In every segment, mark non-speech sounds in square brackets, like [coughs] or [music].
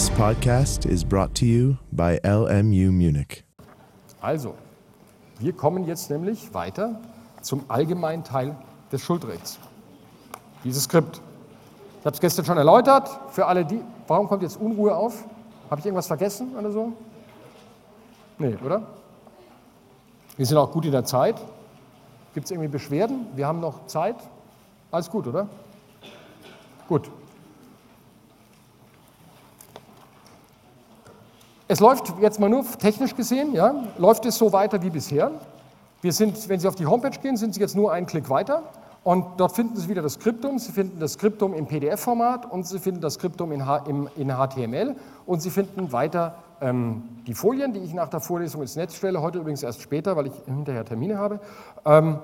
This podcast is brought to you by LMU Munich. Also, wir kommen jetzt nämlich weiter zum allgemeinen Teil des Schuldrechts. Dieses Skript. Ich habe es gestern schon erläutert. Für alle die, warum kommt jetzt Unruhe auf? Habe ich irgendwas vergessen oder so? Nee, oder? Wir sind auch gut in der Zeit. Gibt es irgendwie Beschwerden? Wir haben noch Zeit. Alles gut, oder? Gut. Es läuft jetzt mal nur technisch gesehen, ja, läuft es so weiter wie bisher. Wir sind, wenn Sie auf die Homepage gehen, sind Sie jetzt nur einen Klick weiter und dort finden Sie wieder das Skriptum. Sie finden das Skriptum im PDF-Format und Sie finden das Skriptum in, H im, in HTML und Sie finden weiter ähm, die Folien, die ich nach der Vorlesung ins Netz stelle, heute übrigens erst später, weil ich hinterher Termine habe. Ähm,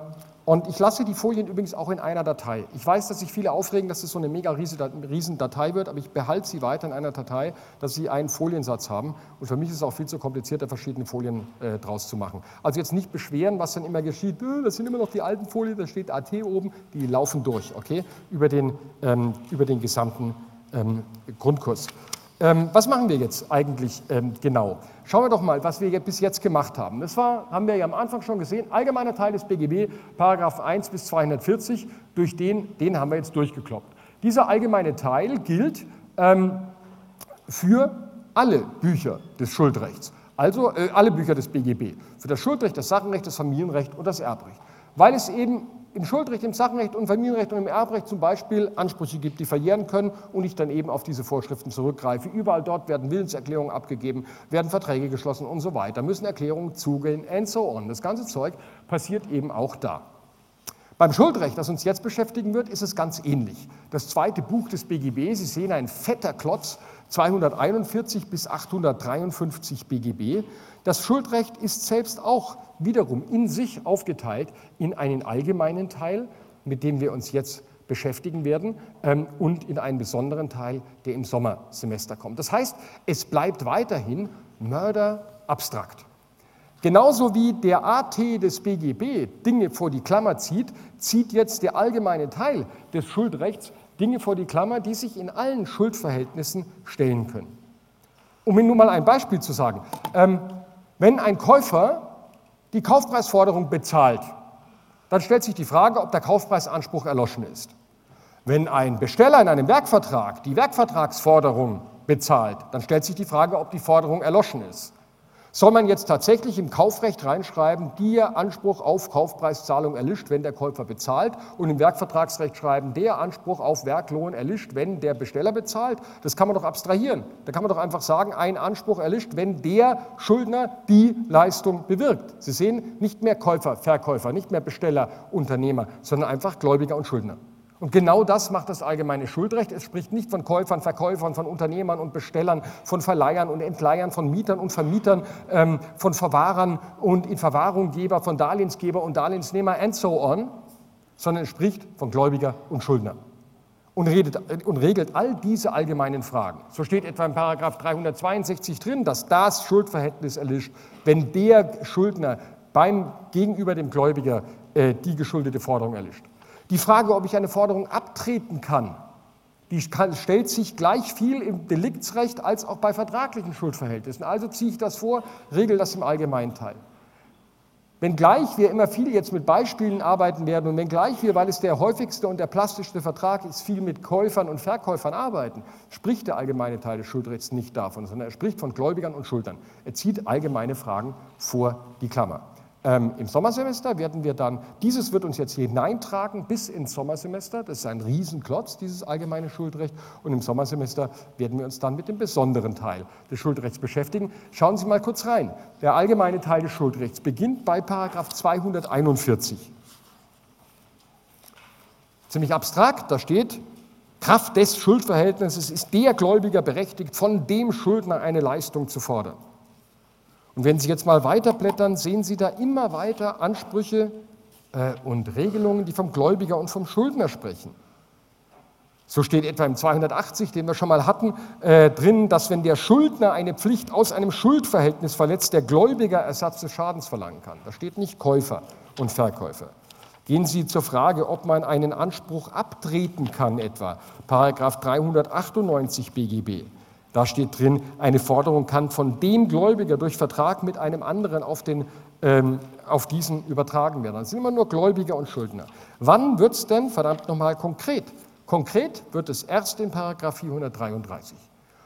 und ich lasse die Folien übrigens auch in einer Datei. Ich weiß, dass sich viele aufregen, dass es so eine mega riesen Datei wird, aber ich behalte sie weiter in einer Datei, dass sie einen Foliensatz haben. Und für mich ist es auch viel zu kompliziert, da verschiedene Folien äh, draus zu machen. Also jetzt nicht beschweren, was dann immer geschieht. Äh, das sind immer noch die alten Folien, da steht AT oben, die laufen durch, okay, über den, ähm, über den gesamten ähm, Grundkurs. Ähm, was machen wir jetzt eigentlich ähm, genau? Schauen wir doch mal, was wir bis jetzt gemacht haben. Das war, haben wir ja am Anfang schon gesehen, allgemeiner Teil des BGB, Paragraph 1 bis 240, durch den, den haben wir jetzt durchgekloppt. Dieser allgemeine Teil gilt ähm, für alle Bücher des Schuldrechts, also äh, alle Bücher des BGB, für das Schuldrecht, das Sachenrecht, das Familienrecht und das Erbrecht, weil es eben im Schuldrecht, im Sachenrecht und Familienrecht und im Erbrecht zum Beispiel Ansprüche gibt, die verjähren können und ich dann eben auf diese Vorschriften zurückgreife. Überall dort werden Willenserklärungen abgegeben, werden Verträge geschlossen und so weiter, müssen Erklärungen zugehen and so on. Das ganze Zeug passiert eben auch da. Beim Schuldrecht, das uns jetzt beschäftigen wird, ist es ganz ähnlich. Das zweite Buch des BGB, Sie sehen ein fetter Klotz, 241 bis 853 BGB. Das Schuldrecht ist selbst auch wiederum in sich aufgeteilt in einen allgemeinen Teil, mit dem wir uns jetzt beschäftigen werden, ähm, und in einen besonderen Teil, der im Sommersemester kommt. Das heißt, es bleibt weiterhin Mörder abstrakt. Genauso wie der AT des BGB Dinge vor die Klammer zieht, zieht jetzt der allgemeine Teil des Schuldrechts Dinge vor die Klammer, die sich in allen Schuldverhältnissen stellen können. Um Ihnen nun mal ein Beispiel zu sagen. Ähm, wenn ein Käufer die Kaufpreisforderung bezahlt, dann stellt sich die Frage, ob der Kaufpreisanspruch erloschen ist. Wenn ein Besteller in einem Werkvertrag die Werkvertragsforderung bezahlt, dann stellt sich die Frage, ob die Forderung erloschen ist. Soll man jetzt tatsächlich im Kaufrecht reinschreiben, der Anspruch auf Kaufpreiszahlung erlischt, wenn der Käufer bezahlt, und im Werkvertragsrecht schreiben, der Anspruch auf Werklohn erlischt, wenn der Besteller bezahlt? Das kann man doch abstrahieren. Da kann man doch einfach sagen, ein Anspruch erlischt, wenn der Schuldner die Leistung bewirkt. Sie sehen, nicht mehr Käufer, Verkäufer, nicht mehr Besteller, Unternehmer, sondern einfach Gläubiger und Schuldner. Und genau das macht das allgemeine Schuldrecht. Es spricht nicht von Käufern, Verkäufern, von Unternehmern und Bestellern, von Verleihern und Entleihern, von Mietern und Vermietern, ähm, von Verwahrern und in Verwahrunggeber, von Darlehensgeber und Darlehensnehmer and so on, sondern es spricht von Gläubiger und Schuldner und, redet, und regelt all diese allgemeinen Fragen. So steht etwa in Paragraph 362 drin, dass das Schuldverhältnis erlischt, wenn der Schuldner beim, gegenüber dem Gläubiger äh, die geschuldete Forderung erlischt. Die Frage, ob ich eine Forderung abtreten kann, die stellt sich gleich viel im Deliktsrecht als auch bei vertraglichen Schuldverhältnissen. Also ziehe ich das vor, regel das im allgemeinen Teil. Wenngleich wir immer viel jetzt mit Beispielen arbeiten werden und wenngleich wir, weil es der häufigste und der plastischste Vertrag ist, viel mit Käufern und Verkäufern arbeiten, spricht der allgemeine Teil des Schuldrechts nicht davon, sondern er spricht von Gläubigern und Schuldnern. Er zieht allgemeine Fragen vor die Klammer. Ähm, Im Sommersemester werden wir dann, dieses wird uns jetzt hineintragen bis ins Sommersemester, das ist ein Riesenklotz, dieses allgemeine Schuldrecht, und im Sommersemester werden wir uns dann mit dem besonderen Teil des Schuldrechts beschäftigen. Schauen Sie mal kurz rein. Der allgemeine Teil des Schuldrechts beginnt bei Paragraph 241. Ziemlich abstrakt, da steht, Kraft des Schuldverhältnisses ist der Gläubiger berechtigt, von dem Schuldner eine Leistung zu fordern. Und wenn Sie jetzt mal weiterblättern, sehen Sie da immer weiter Ansprüche äh, und Regelungen, die vom Gläubiger und vom Schuldner sprechen. So steht etwa im 280, den wir schon mal hatten, äh, drin, dass wenn der Schuldner eine Pflicht aus einem Schuldverhältnis verletzt, der Gläubiger Ersatz des Schadens verlangen kann. Da steht nicht Käufer und Verkäufer. Gehen Sie zur Frage, ob man einen Anspruch abtreten kann, etwa Paragraph 398 BGB Da steht drin, eine Forderung kann von dem Gläubiger durch Vertrag mit einem anderen auf, den, ähm, auf diesen übertragen werden. Das sind immer nur Gläubiger und Schuldner. Wann wird es denn, verdammt nochmal, konkret? Konkret wird es erst in Paragraph 433.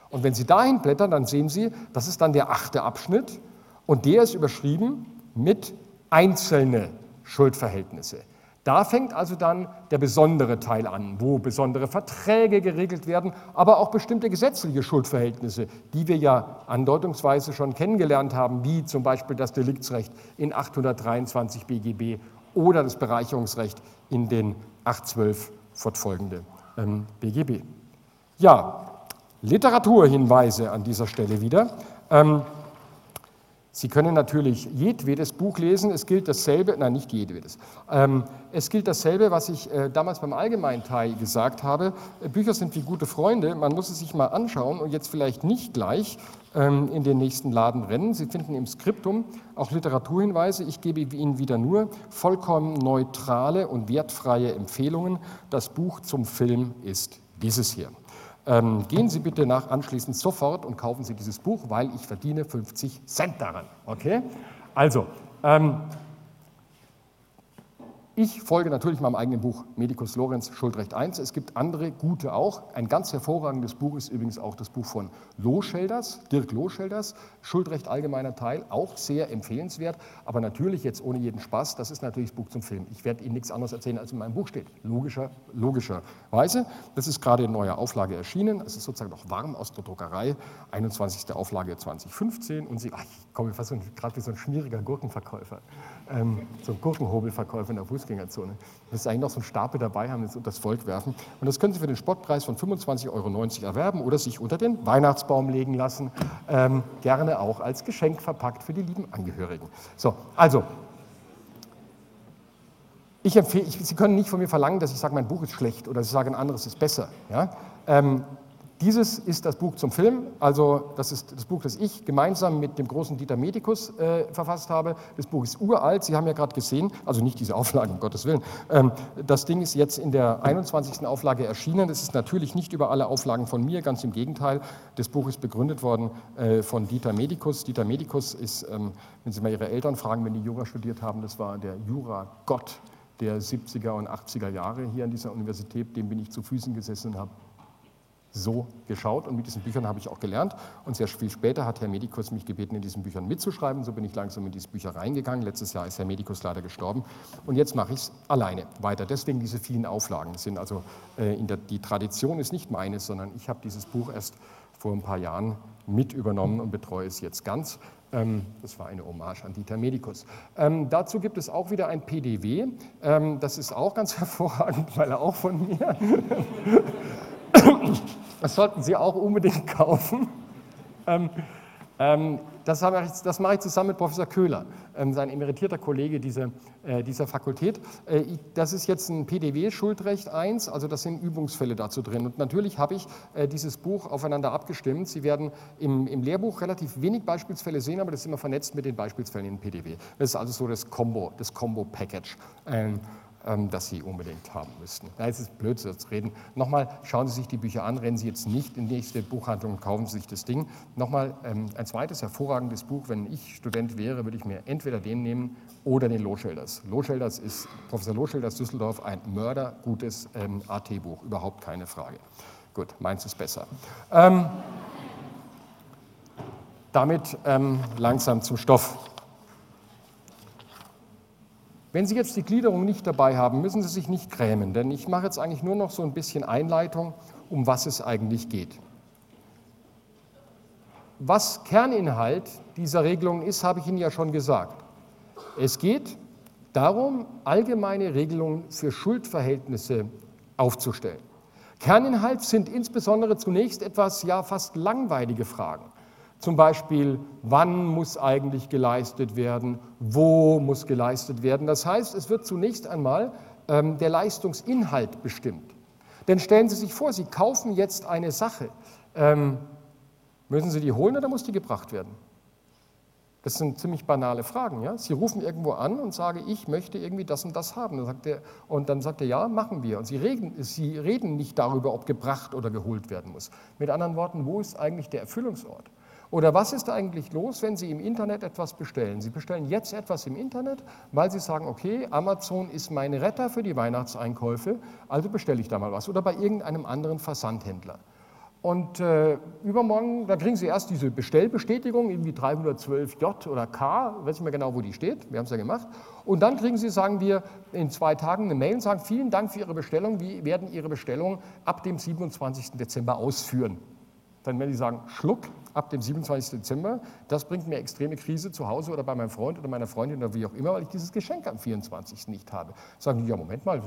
Und wenn Sie dahin blättern, dann sehen Sie, das ist dann der achte Abschnitt und der ist überschrieben mit einzelne Schuldverhältnisse. Da fängt also dann der besondere Teil an, wo besondere Verträge geregelt werden, aber auch bestimmte gesetzliche Schuldverhältnisse, die wir ja andeutungsweise schon kennengelernt haben, wie zum Beispiel das Deliktsrecht in 823 BGB oder das Bereicherungsrecht in den 812 fortfolgende ähm, BGB. Ja, Literaturhinweise an dieser Stelle wieder. Ähm, Sie können natürlich jedwedes Buch lesen. Es gilt dasselbe, nein, nicht jedwedes. Ähm, es gilt dasselbe, was ich äh, damals beim Allgemeinteil gesagt habe. Äh, Bücher sind wie gute Freunde. Man muss es sich mal anschauen und jetzt vielleicht nicht gleich ähm, in den nächsten Laden rennen. Sie finden im Skriptum auch Literaturhinweise. Ich gebe Ihnen wieder nur vollkommen neutrale und wertfreie Empfehlungen. Das Buch zum Film ist dieses hier. Ähm, gehen Sie bitte nach anschließend sofort und kaufen Sie dieses Buch, weil ich verdiene 50 Cent daran. Okay? Also, ähm, ich folge natürlich meinem eigenen Buch Medicus Lorenz, Schuldrecht 1. Es gibt andere gute auch. Ein ganz hervorragendes Buch ist übrigens auch das Buch von Loschelders, Dirk Loschelders, Schuldrecht allgemeiner Teil, auch sehr empfehlenswert, aber natürlich jetzt ohne jeden Spaß, das ist natürlich das Buch zum Film. Ich werde Ihnen nichts anderes erzählen, als in meinem Buch steht, logischer, logischerweise. Das ist gerade in neuer Auflage erschienen, es ist sozusagen noch warm aus der Druckerei, 21. Auflage 2015 und Sie, ach, ich komme fast so, gerade wie so ein schmieriger Gurkenverkäufer, ähm, so ein Gurkenhobelverkäufer in der Fußball Fußgängerzone. Ist eigentlich noch so ein Stapel dabei, haben unter das Volk werfen. Und das können Sie für den Spottpreis von 25,90 Euro erwerben oder sich unter den Weihnachtsbaum legen lassen. Ähm, gerne auch als Geschenk verpackt für die lieben Angehörigen. So, also, ich empfehle, ich, Sie können nicht von mir verlangen, dass ich sage, mein Buch ist schlecht oder dass ich sage, ein anderes ist besser. Ja? Ähm, dieses ist das Buch zum Film, also das ist das Buch, das ich gemeinsam mit dem großen Dieter Medikus äh, verfasst habe. Das Buch ist uralt, Sie haben ja gerade gesehen, also nicht diese Auflage, um Gottes Willen. Ähm, das Ding ist jetzt in der 21. Auflage erschienen. Das ist natürlich nicht über alle Auflagen von mir, ganz im Gegenteil. Das Buch ist begründet worden äh, von Dieter Medikus. Dieter Medikus ist, ähm, wenn Sie mal Ihre Eltern fragen, wenn die Jura studiert haben, das war der Jura-Gott der 70er und 80er Jahre hier an dieser Universität. Dem bin ich zu Füßen gesessen und habe so geschaut und mit diesen Büchern habe ich auch gelernt. Und sehr viel später hat Herr Medikus mich gebeten, in diesen Büchern mitzuschreiben. So bin ich langsam in diese Bücher reingegangen. Letztes Jahr ist Herr Medikus leider gestorben. Und jetzt mache ich es alleine weiter. Deswegen diese vielen Auflagen sind also, äh, der, die Tradition ist nicht meine, sondern ich habe dieses Buch erst vor ein paar Jahren mit übernommen und betreue es jetzt ganz. Ähm, das war eine Hommage an Dieter Medikus. Ähm, dazu gibt es auch wieder ein PDW. Ähm, das ist auch ganz [laughs] hervorragend, weil er auch von mir [laughs] [coughs] das sollten Sie auch unbedingt [laughs] kaufen. Ähm, ähm, das, mache ich zusammen mit Professor Köhler, ähm, sein emeritierter Kollege dieser, äh, Fakultät. Äh, das ist jetzt ein PDW Schuldrecht 1, also das sind Übungsfälle dazu drin. Und natürlich habe ich äh, dieses Buch aufeinander abgestimmt. Sie werden im, Lehrbuch relativ wenig Beispielsfälle sehen, aber das ist immer vernetzt mit den Beispielsfällen in PDW. Das ist also so das Combo, das Combo-Package. Ähm, das Sie unbedingt haben müssten. Da ist es blöd zu reden. Nochmal, schauen Sie sich die Bücher an, rennen Sie jetzt nicht in die nächste Buchhandlung und kaufen Sie sich das Ding. Nochmal, ähm, ein zweites hervorragendes Buch, wenn ich Student wäre, würde ich mir entweder den nehmen oder den Loschelders. Loschelders ist, Professor Loschelders Düsseldorf, ein mördergutes ähm, AT-Buch, überhaupt keine Frage. Gut, meins ist besser. Ähm, damit ähm, langsam zum Stoff. Wenn Sie jetzt die Gliederung nicht dabei haben, müssen Sie sich nicht grämen, denn ich mache jetzt eigentlich nur noch so ein bisschen Einleitung, um was es eigentlich geht. Was Kerninhalt dieser Regelung ist, habe ich Ihnen ja schon gesagt. Es geht darum, allgemeine Regelungen für Schuldverhältnisse aufzustellen. Kerninhalt sind insbesondere zunächst etwas ja fast langweilige Fragen. Zum Beispiel, wann muss eigentlich geleistet werden, wo muss geleistet werden. Das heißt, es wird zunächst einmal ähm, der Leistungsinhalt bestimmt. Denn stellen Sie sich vor, Sie kaufen jetzt eine Sache. Ähm, müssen Sie die holen oder muss die gebracht werden? Das sind ziemlich banale Fragen. Ja? Sie rufen irgendwo an und sagen, ich möchte irgendwie das und das haben. Dann sagt er, und dann sagt er, ja, machen wir. Und Sie reden, Sie reden nicht darüber, ob gebracht oder geholt werden muss. Mit anderen Worten, wo ist eigentlich der Erfüllungsort? Oder was ist eigentlich los, wenn Sie im Internet etwas bestellen? Sie bestellen jetzt etwas im Internet, weil Sie sagen, okay, Amazon ist mein Retter für die Weihnachtseinkäufe, also bestelle ich da mal was. Oder bei irgendeinem anderen Versandhändler. Und äh, übermorgen, da kriegen Sie erst diese Bestellbestätigung, irgendwie 312J oder K, weiß ich mehr genau, wo die steht, wir haben es ja gemacht. Und dann kriegen Sie, sagen wir, in zwei Tagen eine Mail und sagen, vielen Dank für Ihre Bestellung, wir werden Ihre Bestellung ab dem 27. Dezember ausführen. Dann werden Sie sagen, Schluck, ab dem 27. Dezember, das bringt mir extreme Krise zu Hause oder bei meinem Freund oder meiner Freundin oder wie auch immer, weil ich dieses Geschenk am 24. nicht habe. Sagen die, ja, Moment mal,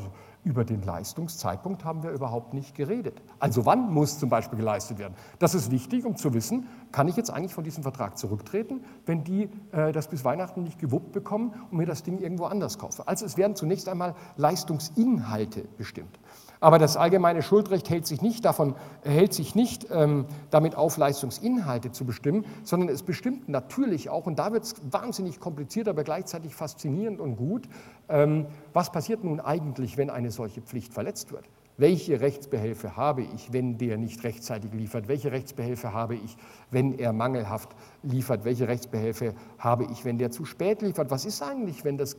über den Leistungszeitpunkt haben wir überhaupt nicht geredet. Also wann muss zum Beispiel geleistet werden? Das ist wichtig, um zu wissen, kann ich jetzt eigentlich von diesem Vertrag zurücktreten, wenn die äh, das bis Weihnachten nicht gewuppt bekommen und mir das Ding irgendwo anders kaufen. Also es werden zunächst einmal Leistungsinhalte bestimmt. Aber das allgemeine Schuldrecht hält sich nicht, davon, hält sich nicht ähm, damit auf, Leistungsinhalte zu bestimmen, sondern es bestimmt natürlich auch, und da wird es wahnsinnig kompliziert, aber gleichzeitig faszinierend und gut, ähm, was passiert nun eigentlich, wenn eine solche Pflicht verletzt wird. Welche Rechtsbehelfe habe ich, wenn der nicht rechtzeitig liefert? Welche Rechtsbehelfe habe ich, wenn er mangelhaft liefert? Welche Rechtsbehelfe habe ich, wenn der zu spät liefert? Was ist eigentlich, wenn das,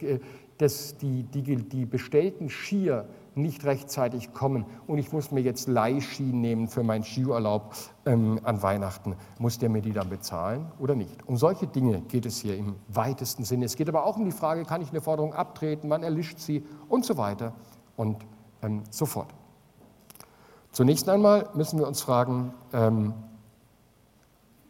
das, die, die, die bestellten Skier nicht rechtzeitig kommen und ich muss mir jetzt Leihski nehmen für meinen Skiurlaub ähm, an Weihnachten. Muss der mir die dann bezahlen oder nicht? Um solche Dinge geht es hier im weitesten Sinne. Es geht aber auch um die Frage, kann ich eine Forderung abtreten, wann erlischt sie und so weiter und ähm, so fort. Zunächst einmal müssen wir uns fragen, ähm,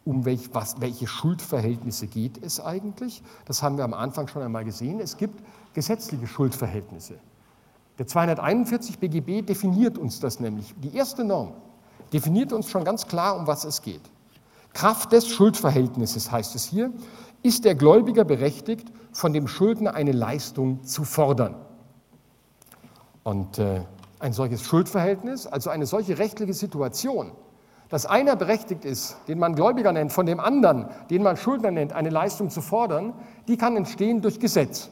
um welch, was, welche Schuldverhältnisse geht es eigentlich? Das haben wir am Anfang schon einmal gesehen. Es gibt gesetzliche Schuldverhältnisse. Der 241 BGB definiert uns das nämlich. Die erste Norm definiert uns schon ganz klar, um was es geht. Kraft des Schuldverhältnisses heißt es hier, ist der Gläubiger berechtigt, von dem Schuldner eine Leistung zu fordern. Und äh, ein solches Schuldverhältnis, also eine solche rechtliche Situation, dass einer berechtigt ist, den man Gläubiger nennt, von dem anderen, den man Schuldner nennt, eine Leistung zu fordern, die kann entstehen durch Gesetz.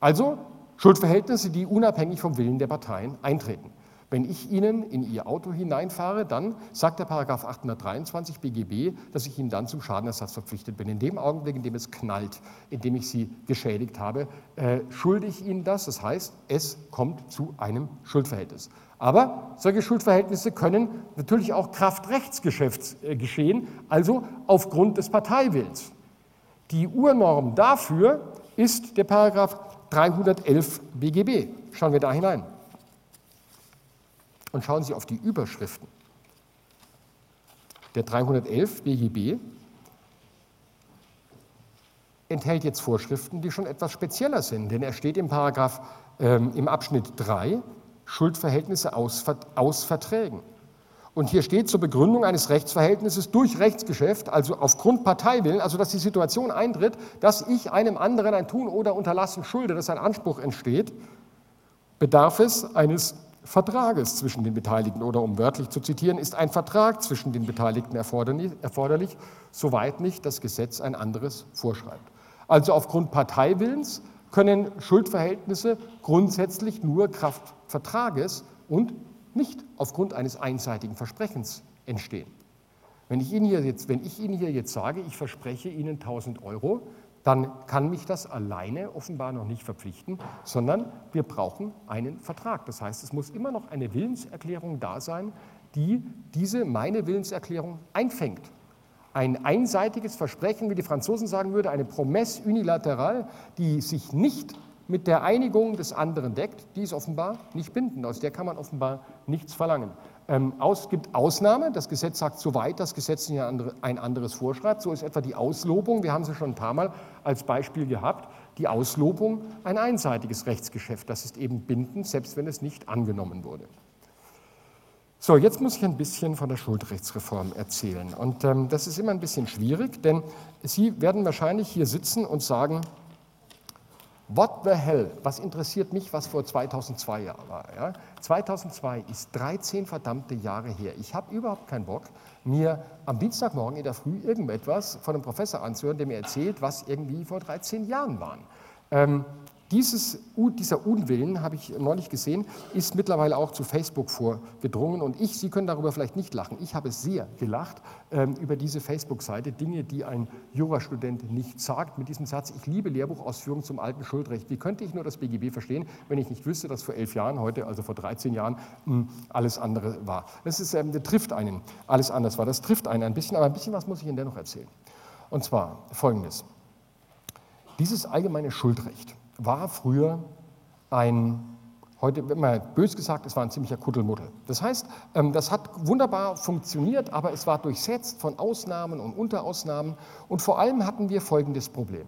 Also Schuldverhältnisse, die unabhängig vom Willen der Parteien eintreten. Wenn ich Ihnen in Ihr Auto hineinfahre, dann sagt der Paragraph 823 BGB, dass ich Ihnen dann zum Schadenersatz verpflichtet bin. In dem Augenblick, in dem es knallt, in dem ich Sie geschädigt habe, äh, schulde ich Ihnen das. Das heißt, es kommt zu einem Schuldverhältnis. Aber solche Schuldverhältnisse können natürlich auch Kraft Rechtsgeschäfts äh, geschehen, also aufgrund des Parteiwillens. Die Urnorm dafür ist der Paragraph 311 BGB. Schauen wir da hinein. Und schauen Sie auf die Überschriften. Der 311 BGB enthält jetzt Vorschriften, die schon etwas spezieller sind, denn er steht im Paragraph ähm, im Abschnitt 3 Schuldverhältnisse aus, aus Verträgen. Und hier steht zur Begründung eines Rechtsverhältnisses durch Rechtsgeschäft, also aufgrund Parteiwillen, also dass die Situation eintritt, dass ich einem anderen ein Tun oder Unterlassen schulde, dass ein Anspruch entsteht, bedarf es eines Vertrages zwischen den Beteiligten oder um wörtlich zu zitieren, ist ein Vertrag zwischen den Beteiligten erforderlich, soweit nicht das Gesetz ein anderes vorschreibt. Also aufgrund Parteiwillens können Schuldverhältnisse grundsätzlich nur Kraft Vertrages und nicht aufgrund eines einseitigen Versprechens entstehen. Wenn ich Ihnen hier jetzt, wenn ich Ihnen hier jetzt sage, ich verspreche Ihnen 1000 Euro, dann kann mich das alleine offenbar noch nicht verpflichten, sondern wir brauchen einen Vertrag. Das heißt, es muss immer noch eine Willenserklärung da sein, die diese meine Willenserklärung einfängt. Ein einseitiges Versprechen, wie die Franzosen sagen würden, eine Promesse unilateral, die sich nicht mit der Einigung des anderen deckt, die ist offenbar nicht bindend. Aus der kann man offenbar nichts verlangen. Ähm, es gibt Ausnahme, das Gesetz sagt, soweit das Gesetz ein anderes vorschreibt. So ist etwa die Auslobung, wir haben sie schon ein paar Mal als Beispiel gehabt, die Auslobung ein einseitiges Rechtsgeschäft. Das ist eben bindend, selbst wenn es nicht angenommen wurde. So, jetzt muss ich ein bisschen von der Schuldrechtsreform erzählen. Und ähm, das ist immer ein bisschen schwierig, denn Sie werden wahrscheinlich hier sitzen und sagen, What the hell? Was interessiert mich, was vor 2002 war? Ja? 2002 ist 13 verdammte Jahre her. Ich habe überhaupt keinen Bock, mir am Dienstagmorgen in der Früh irgendetwas von einem Professor anzuhören, der mir erzählt, was irgendwie vor 13 Jahren waren. Ähm, dieses, dieser Unwillen, habe ich neulich gesehen, ist mittlerweile auch zu Facebook vorgedrungen. Und ich, Sie können darüber vielleicht nicht lachen, ich habe sehr gelacht ähm, über diese Facebook-Seite, Dinge, die ein Jurastudent nicht sagt, mit diesem Satz, ich liebe Lehrbuchausführungen zum alten Schuldrecht. Wie könnte ich nur das BGB verstehen, wenn ich nicht wüsste, dass vor elf Jahren, heute, also vor 13 Jahren, mh, hm, alles andere war. Das, ist, ähm, das trifft einen, alles anders war. Das trifft einen ein bisschen, aber ein bisschen was muss ich Ihnen dennoch erzählen. Und zwar folgendes. Dieses allgemeine Schuldrecht, war früher ein, heute wird man bös gesagt, es war ein ziemlicher Kuddelmuddel. Das heißt, ähm, das hat wunderbar funktioniert, aber es war durchsetzt von Ausnahmen und Unterausnahmen und vor allem hatten wir folgendes Problem.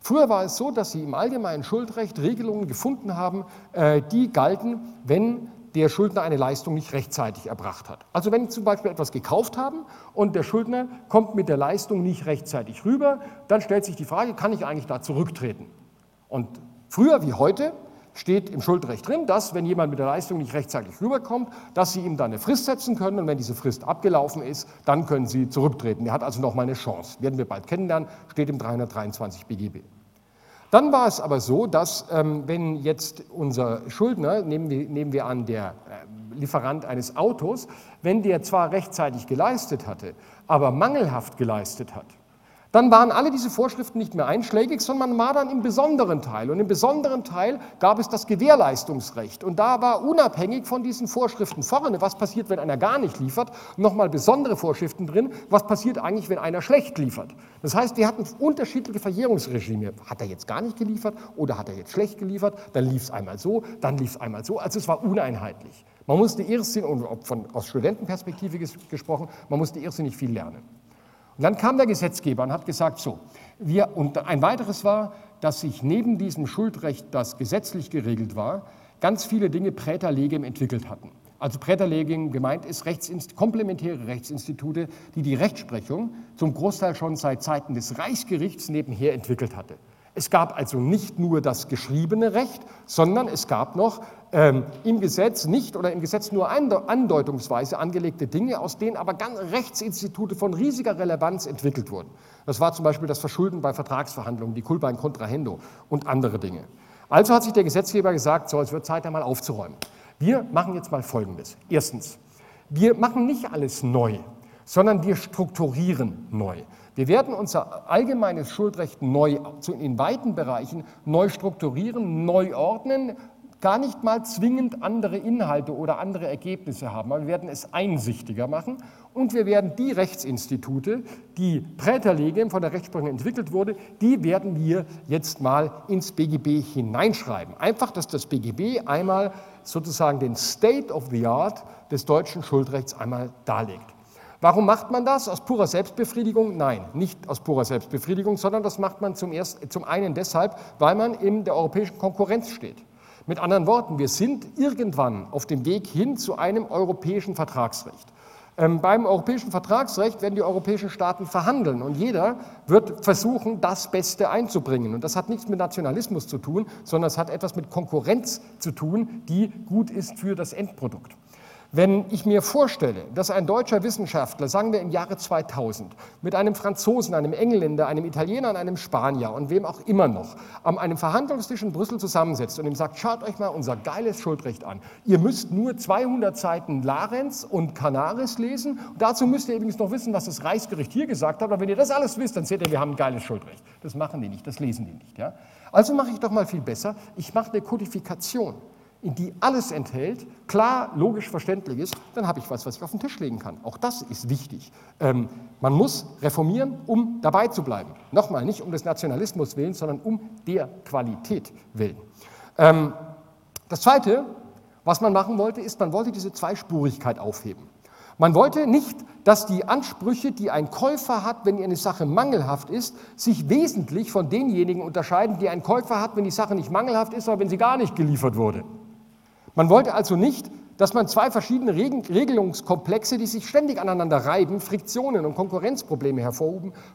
Früher war es so, dass Sie im allgemeinen Schuldrecht Regelungen gefunden haben, äh, die galten, wenn der Schuldner eine Leistung nicht rechtzeitig erbracht hat. Also wenn Sie zum Beispiel etwas gekauft haben und der Schuldner kommt mit der Leistung nicht rechtzeitig rüber, dann stellt sich die Frage, kann ich eigentlich da zurücktreten? Und früher wie heute steht im Schuldrecht drin, dass, wenn jemand mit der Leistung nicht rechtzeitig rüberkommt, dass Sie ihm dann eine Frist setzen können und wenn diese Frist abgelaufen ist, dann können Sie zurücktreten. Er hat also noch mal eine Chance. Werden wir bald kennenlernen, steht im 323 BGB. Dann war es aber so, dass ähm, wenn jetzt unser Schuldner, nehmen wir, nehmen wir an, der äh, Lieferant eines Autos, wenn der zwar rechtzeitig geleistet hatte, aber mangelhaft geleistet hat, dann waren alle diese Vorschriften nicht mehr einschlägig, sondern man war dann im besonderen Teil. Und im besonderen Teil gab es das Gewährleistungsrecht. Und da war unabhängig von diesen Vorschriften vorne, was passiert, wenn einer gar nicht liefert, nochmal besondere Vorschriften drin, was passiert eigentlich, wenn einer schlecht liefert. Das heißt, wir hatten unterschiedliche Verjährungsregime. Hat er jetzt gar nicht geliefert oder hat er jetzt schlecht geliefert? Dann lief es einmal so, dann lief es einmal so. Also es war uneinheitlich. Man musste irrsinnig, und von, aus Studentenperspektive gesprochen, man musste irrsinnig viel lernen. Und dann kam der Gesetzgeber und hat gesagt, so, wir, und ein weiteres war, dass sich neben diesem Schuldrecht, das gesetzlich geregelt war, ganz viele Dinge Präterlegem entwickelt hatten. Also Präterlegem gemeint ist Rechtsinst komplementäre Rechtsinstitute, die die Rechtsprechung zum Großteil schon seit Zeiten des Reichsgerichts nebenher entwickelt hatte. Es gab also nicht nur das geschriebene Recht, sondern es gab noch ähm, im Gesetz nicht oder im Gesetz nur andeutungsweise angelegte Dinge, aus denen aber ganz Rechtsinstitute von riesiger Relevanz entwickelt wurden. Das war zum Beispiel das Verschulden bei Vertragsverhandlungen, die Culpa in Contrahendo und andere Dinge. Also hat sich der Gesetzgeber gesagt, so, es wird Zeit, einmal aufzuräumen. Wir machen jetzt mal Folgendes. Erstens, wir machen nicht alles neu, sondern wir strukturieren neu. Wir werden unser allgemeines Schuldrecht neu, in weiten Bereichen neu strukturieren, neu ordnen, gar nicht mal zwingend andere Inhalte oder andere Ergebnisse haben, aber wir werden es einsichtiger machen und wir werden die Rechtsinstitute, die Präterlegem von der Rechtsprechung entwickelt wurde, die werden wir jetzt mal ins BGB hineinschreiben. Einfach, dass das BGB einmal sozusagen den State of the Art des deutschen Schuldrechts einmal darlegt. Warum macht man das? Aus purer Selbstbefriedigung? Nein, nicht aus purer Selbstbefriedigung, sondern das macht man zum, erst, zum einen deshalb, weil man in der europäischen Konkurrenz steht. Mit anderen Worten, wir sind irgendwann auf dem Weg hin zu einem europäischen Vertragsrecht. Ähm, beim europäischen Vertragsrecht werden die europäischen Staaten verhandeln und jeder wird versuchen, das Beste einzubringen. Und das hat nichts mit Nationalismus zu tun, sondern es hat etwas mit Konkurrenz zu tun, die gut ist für das Endprodukt. Wenn ich mir vorstelle, dass ein deutscher Wissenschaftler, sagen wir im Jahre 2000, mit einem Franzosen, einem Engländer, einem Italiener einem Spanier und wem auch immer noch an einem Verhandlungstisch in Brüssel zusammensetzt und ihm sagt, schaut euch mal unser geiles Schuldrecht an. Ihr müsst nur 200 Seiten Larenz und Canaris lesen. Und dazu müsst ihr übrigens noch wissen, was das Reichsgericht hier gesagt hat. Aber wenn ihr das alles wisst, dann seht ihr, wir haben ein geiles Schuldrecht. Das machen die nicht, das lesen die nicht. Ja? Also mache ich doch mal viel besser. Ich mache eine Kodifikation in die alles enthält, klar, logisch verständlich ist, dann habe ich was, was ich auf den Tisch legen kann. Auch das ist wichtig. Ähm, man muss reformieren, um dabei zu bleiben. Nochmal, nicht um des Nationalismus willen, sondern um der Qualität willen. Ähm, das Zweite, was man machen wollte, ist, man wollte diese Zweispurigkeit aufheben. Man wollte nicht, dass die Ansprüche, die ein Käufer hat, wenn eine Sache mangelhaft ist, sich wesentlich von denjenigen unterscheiden, die ein Käufer hat, wenn die Sache nicht mangelhaft ist, aber wenn sie gar nicht geliefert wurde. Man wollte also nicht, dass man zwei verschiedene Regelungskomplexe, die sich ständig aneinander reiben, Friktionen und Konkurrenzprobleme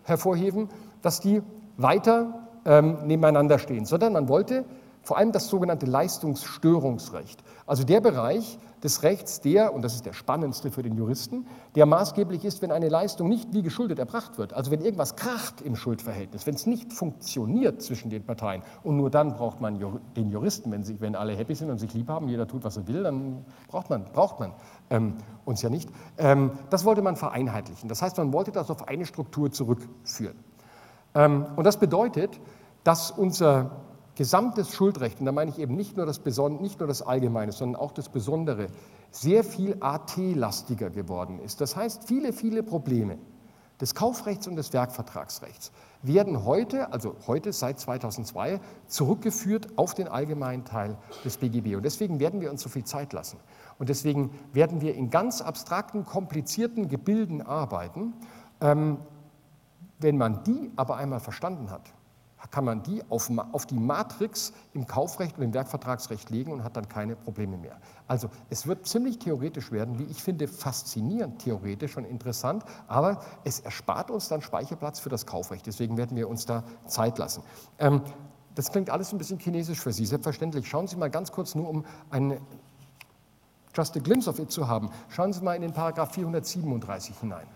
hervorheben, dass die weiter ähm, nebeneinander stehen, sondern man wollte vor allem das sogenannte Leistungsstörungsrecht, also der Bereich des Rechts, der, und das ist der spannendste für den Juristen, der maßgeblich ist, wenn eine Leistung nicht wie geschuldet erbracht wird, also wenn irgendwas kracht im Schuldverhältnis, wenn es nicht funktioniert zwischen den Parteien und nur dann braucht man den Juristen, wenn, sie, wenn alle happy sind und sich lieb haben, jeder tut, was er will, dann braucht man, braucht man ähm, uns ja nicht. Ähm, das wollte man vereinheitlichen. Das heißt, man wollte das auf eine Struktur zurückführen. Ähm, und das bedeutet, dass unser gesamtes Schuldrecht, und da meine ich eben nicht nur das, nicht nur das Allgemeine, sondern auch das Besondere, sehr viel AT-lastiger geworden ist. Das heißt, viele, viele Probleme des Kaufrechts und des Werkvertragsrechts werden heute, also heute seit 2002, zurückgeführt auf den allgemeinen Teil des BGB. Und deswegen werden wir uns so viel Zeit lassen. Und deswegen werden wir in ganz abstrakten, komplizierten Gebilden arbeiten. Ähm, wenn man die aber einmal verstanden hat, kann man die auf, auf, die Matrix im Kaufrecht und im Werkvertragsrecht legen und hat dann keine Probleme mehr. Also es wird ziemlich theoretisch werden, wie ich finde, faszinierend theoretisch und interessant, aber es erspart uns dann Speicherplatz für das Kaufrecht. Deswegen werden wir uns da Zeit lassen. Ähm, das klingt alles ein bisschen chinesisch für Sie, selbstverständlich. Schauen Sie mal ganz kurz nur, um ein just a glimpse of it zu haben. Schauen Sie mal in den Paragraph 437 hinein.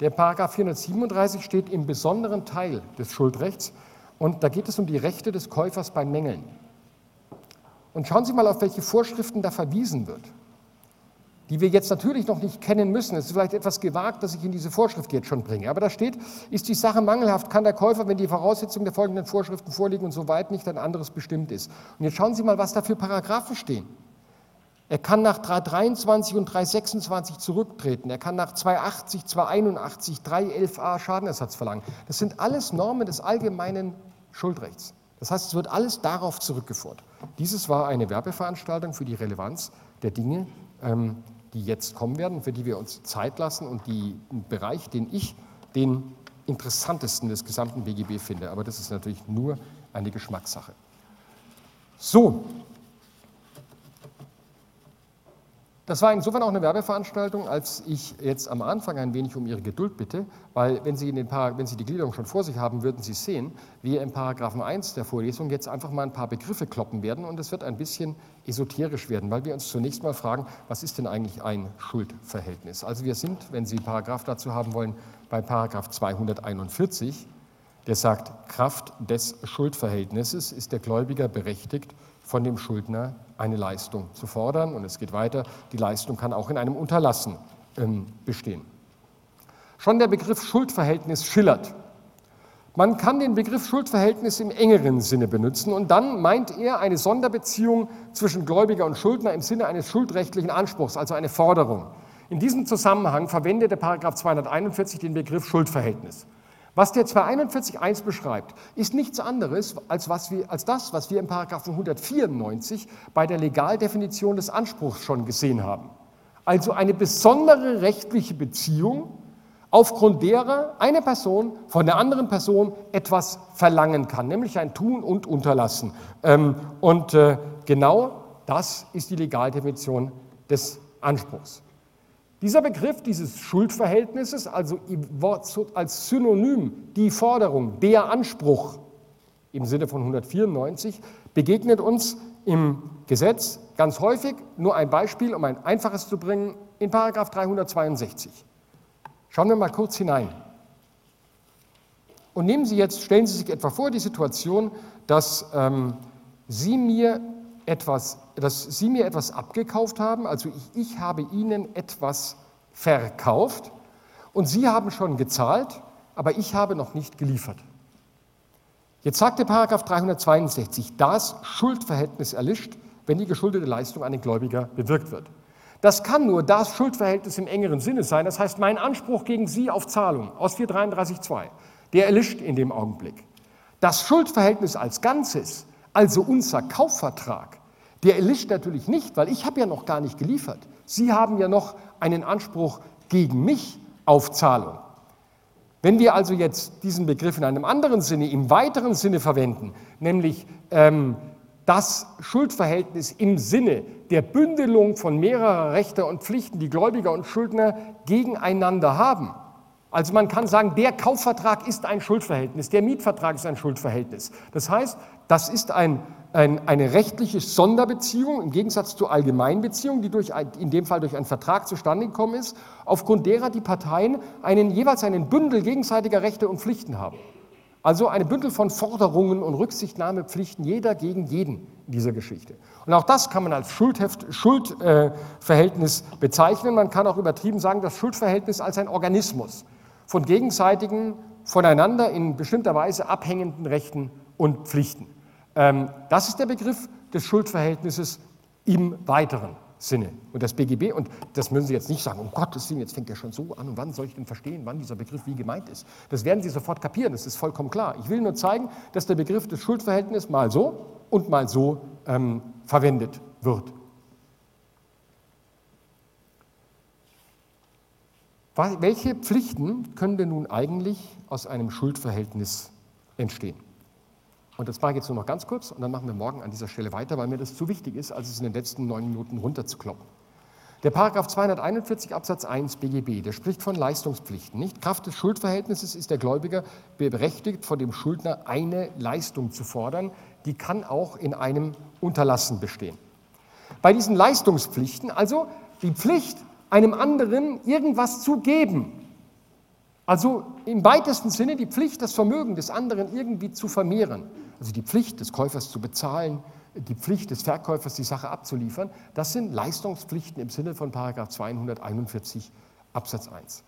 Der Paragraph 437 steht im besonderen Teil des Schuldrechts und da geht es um die Rechte des Käufers bei Mängeln. Und schauen Sie mal, auf welche Vorschriften da verwiesen wird, die wir jetzt natürlich noch nicht kennen müssen. Es ist vielleicht etwas gewagt, dass ich in diese Vorschrift jetzt schon bringe. Aber da steht, ist die Sache mangelhaft, kann der Käufer, wenn die Voraussetzungen der folgenden Vorschriften vorliegen und soweit nicht ein anderes bestimmt ist. Und jetzt schauen Sie mal, was da für Paragraphen stehen. Er kann nach 323 und 326 zurücktreten. Er kann nach 280, 281, 311a Schadenersatz verlangen. Das sind alles Normen des allgemeinen Schuldrechts. Das heißt, es wird alles darauf zurückgeführt. Dieses war eine Werbeveranstaltung für die Relevanz der Dinge, ähm, die jetzt kommen werden, für die wir uns Zeit lassen und die Bereich, den ich den interessantesten des gesamten BGB finde. Aber das ist natürlich nur eine Geschmackssache. So, Das war insofern auch eine Werbeveranstaltung, als ich jetzt am Anfang ein wenig um Ihre Geduld bitte, weil wenn Sie, wenn Sie, die Gliederung schon vor sich haben, würden Sie sehen, wir im Paragraphen 1 der Vorlesung jetzt einfach mal ein paar Begriffe kloppen werden und es wird ein bisschen esoterisch werden, weil wir uns zunächst mal fragen, was ist denn eigentlich ein Schuldverhältnis? Also wir sind, wenn Sie Paragraph dazu haben wollen, bei Paragraph 241, der sagt, Kraft des Schuldverhältnisses ist der Gläubiger berechtigt, von dem Schuldner eine Leistung zu fordern. Und es geht weiter, die Leistung kann auch in einem Unterlassen ähm, bestehen. Schon der Begriff Schuldverhältnis schillert. Man kann den Begriff Schuldverhältnis im engeren Sinne benutzen und dann meint er eine Sonderbeziehung zwischen Gläubiger und Schuldner im Sinne eines schuldrechtlichen Anspruchs, also eine Forderung. In diesem Zusammenhang verwendet der Paragraph 241 den Begriff Schuldverhältnis. Was der 241.1 beschreibt, ist nichts anderes als, was wir, als das, was wir im Paragraphen 194 bei der Legaldefinition des Anspruchs schon gesehen haben. Also eine besondere rechtliche Beziehung, aufgrund derer eine Person von der anderen Person etwas verlangen kann, nämlich ein Tun und Unterlassen. Ähm, und äh, genau das ist die Legaldefinition des Anspruchs. Dieser Begriff dieses Schuldverhältnisses, also als Synonym die Forderung, der Anspruch im Sinne von 194, begegnet uns im Gesetz ganz häufig. Nur ein Beispiel, um ein einfaches zu bringen, in Paragraph 362. Schauen wir mal kurz hinein. Und nehmen Sie jetzt, stellen Sie sich etwa vor, die Situation, dass ähm, Sie mir etwas, dass Sie mir etwas abgekauft haben, also ich, ich habe Ihnen etwas verkauft und Sie haben schon gezahlt, aber ich habe noch nicht geliefert. Jetzt sagt der Paragraph 362, das Schuldverhältnis erlischt, wenn die geschuldete Leistung an den Gläubiger bewirkt wird. Das kann nur das Schuldverhältnis im engeren Sinne sein, das heißt mein Anspruch gegen Sie auf Zahlung aus 433.2, der erlischt in dem Augenblick. Das Schuldverhältnis als Ganzes also unser Kaufvertrag, der erlischt natürlich nicht, weil ich habe ja noch gar nicht geliefert. Sie haben ja noch einen Anspruch gegen mich auf Zahlung. Wenn wir also jetzt diesen Begriff in einem anderen Sinne, im weiteren Sinne verwenden, nämlich ähm, das Schuldverhältnis im Sinne der Bündelung von mehrerer Rechte und Pflichten, die Gläubiger und Schuldner gegeneinander haben, Also man kann sagen, der Kaufvertrag ist ein Schuldverhältnis, der Mietvertrag ist ein Schuldverhältnis. Das heißt, das ist ein, ein, eine rechtliche Sonderbeziehung im Gegensatz zur Allgemeinbeziehung, die durch, in dem Fall durch einen Vertrag zustande gekommen ist, aufgrund derer die Parteien einen, jeweils einen Bündel gegenseitiger Rechte und Pflichten haben. Also eine Bündel von Forderungen und Rücksichtnahmepflichten jeder gegen jeden in dieser Geschichte. Und auch das kann man als Schuldheft, Schuldverhältnis bezeichnen. Man kann auch übertrieben sagen, das Schuldverhältnis als ein Organismus von gegenseitigen, voneinander in bestimmter Weise abhängenden Rechten und Pflichten. Ähm, das ist der Begriff des Schuldverhältnisses im weiteren. Sinne. Und das BGB, und das müssen Sie jetzt nicht sagen, um Gottes Willen, jetzt fängt er schon so an und wann soll ich denn verstehen, wann dieser Begriff wie gemeint ist. Das werden Sie sofort kapieren, das ist vollkommen klar. Ich will nur zeigen, dass der Begriff des Schuldverhältnisses mal so und mal so ähm, verwendet wird. Welche Pflichten können denn nun eigentlich aus einem Schuldverhältnis entstehen? Und das mache ich jetzt nur noch ganz kurz und dann machen wir morgen an dieser Stelle weiter, weil mir das zu wichtig ist, als es in den letzten neun Minuten runterzukloppen. Der Paragraph 241 Absatz 1 BGB, der spricht von Leistungspflichten. Nicht? Kraft des Schuldverhältnisses ist der Gläubiger berechtigt, von dem Schuldner eine Leistung zu fordern. Die kann auch in einem Unterlassen bestehen. Bei diesen Leistungspflichten, also die Pflicht, einem anderen irgendwas zu geben, also im weitesten Sinne die Pflicht, das Vermögen des anderen irgendwie zu vermehren. Also die Pflicht des Käufers zu bezahlen, die Pflicht des Verkäufers, die Sache abzuliefern, das sind Leistungspflichten im Sinne von 241 Absatz 1.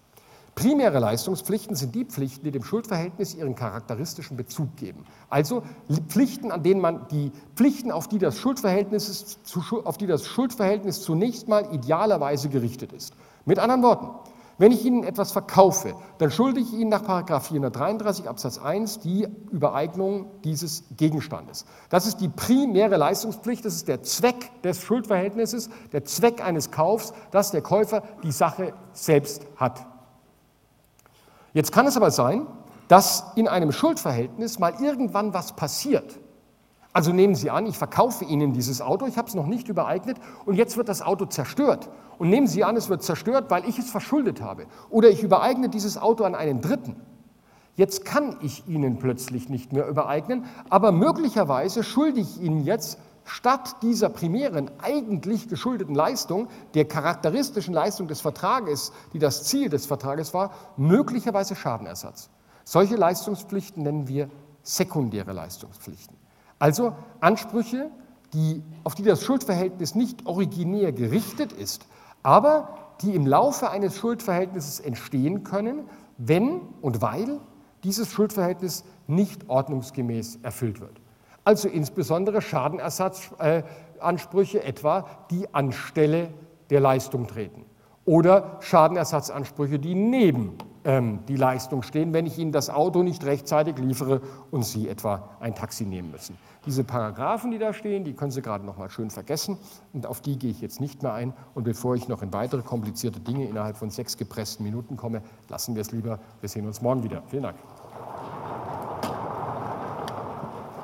Primäre Leistungspflichten sind die Pflichten, die dem Schuldverhältnis ihren charakteristischen Bezug geben. Also Pflichten, an denen man die Pflichten, auf die das Schuldverhältnis, auf die das Schuldverhältnis zunächst mal idealerweise gerichtet ist. Mit anderen Worten, wenn ich Ihnen etwas verkaufe, dann schulde ich Ihnen nach 433 Absatz 1 die Übereignung dieses Gegenstandes. Das ist die primäre Leistungspflicht, das ist der Zweck des Schuldverhältnisses, der Zweck eines Kaufs, dass der Käufer die Sache selbst hat. Jetzt kann es aber sein, dass in einem Schuldverhältnis mal irgendwann was passiert. Also nehmen Sie an, ich verkaufe Ihnen dieses Auto, ich habe es noch nicht übereignet und jetzt wird das Auto zerstört. Und nehmen Sie an, es wird zerstört, weil ich es verschuldet habe. Oder ich übereigne dieses Auto an einen Dritten. Jetzt kann ich Ihnen plötzlich nicht mehr übereignen, aber möglicherweise schulde ich Ihnen jetzt statt dieser primären eigentlich geschuldeten Leistung, der charakteristischen Leistung des Vertrages, die das Ziel des Vertrages war, möglicherweise Schadenersatz. Solche Leistungspflichten nennen wir sekundäre Leistungspflichten. Also Ansprüche, die, auf die das Schuldverhältnis nicht originär gerichtet ist, aber die im Laufe eines Schuldverhältnisses entstehen können, wenn und weil dieses Schuldverhältnis nicht ordnungsgemäß erfüllt wird. Also insbesondere Schadenersatzansprüche etwa, die anstelle der Leistung treten. Oder Schadenersatzansprüche, die neben ähm, die Leistung stehen, wenn ich Ihnen das Auto nicht rechtzeitig liefere und Sie etwa ein Taxi nehmen müssen. Diese Paragraphen, die da stehen, die können Sie gerade noch mal schön vergessen und auf die gehe ich jetzt nicht mehr ein. Und bevor ich noch in weitere komplizierte Dinge innerhalb von sechs gepressten Minuten komme, lassen wir es lieber. Wir sehen uns morgen wieder. Vielen Dank.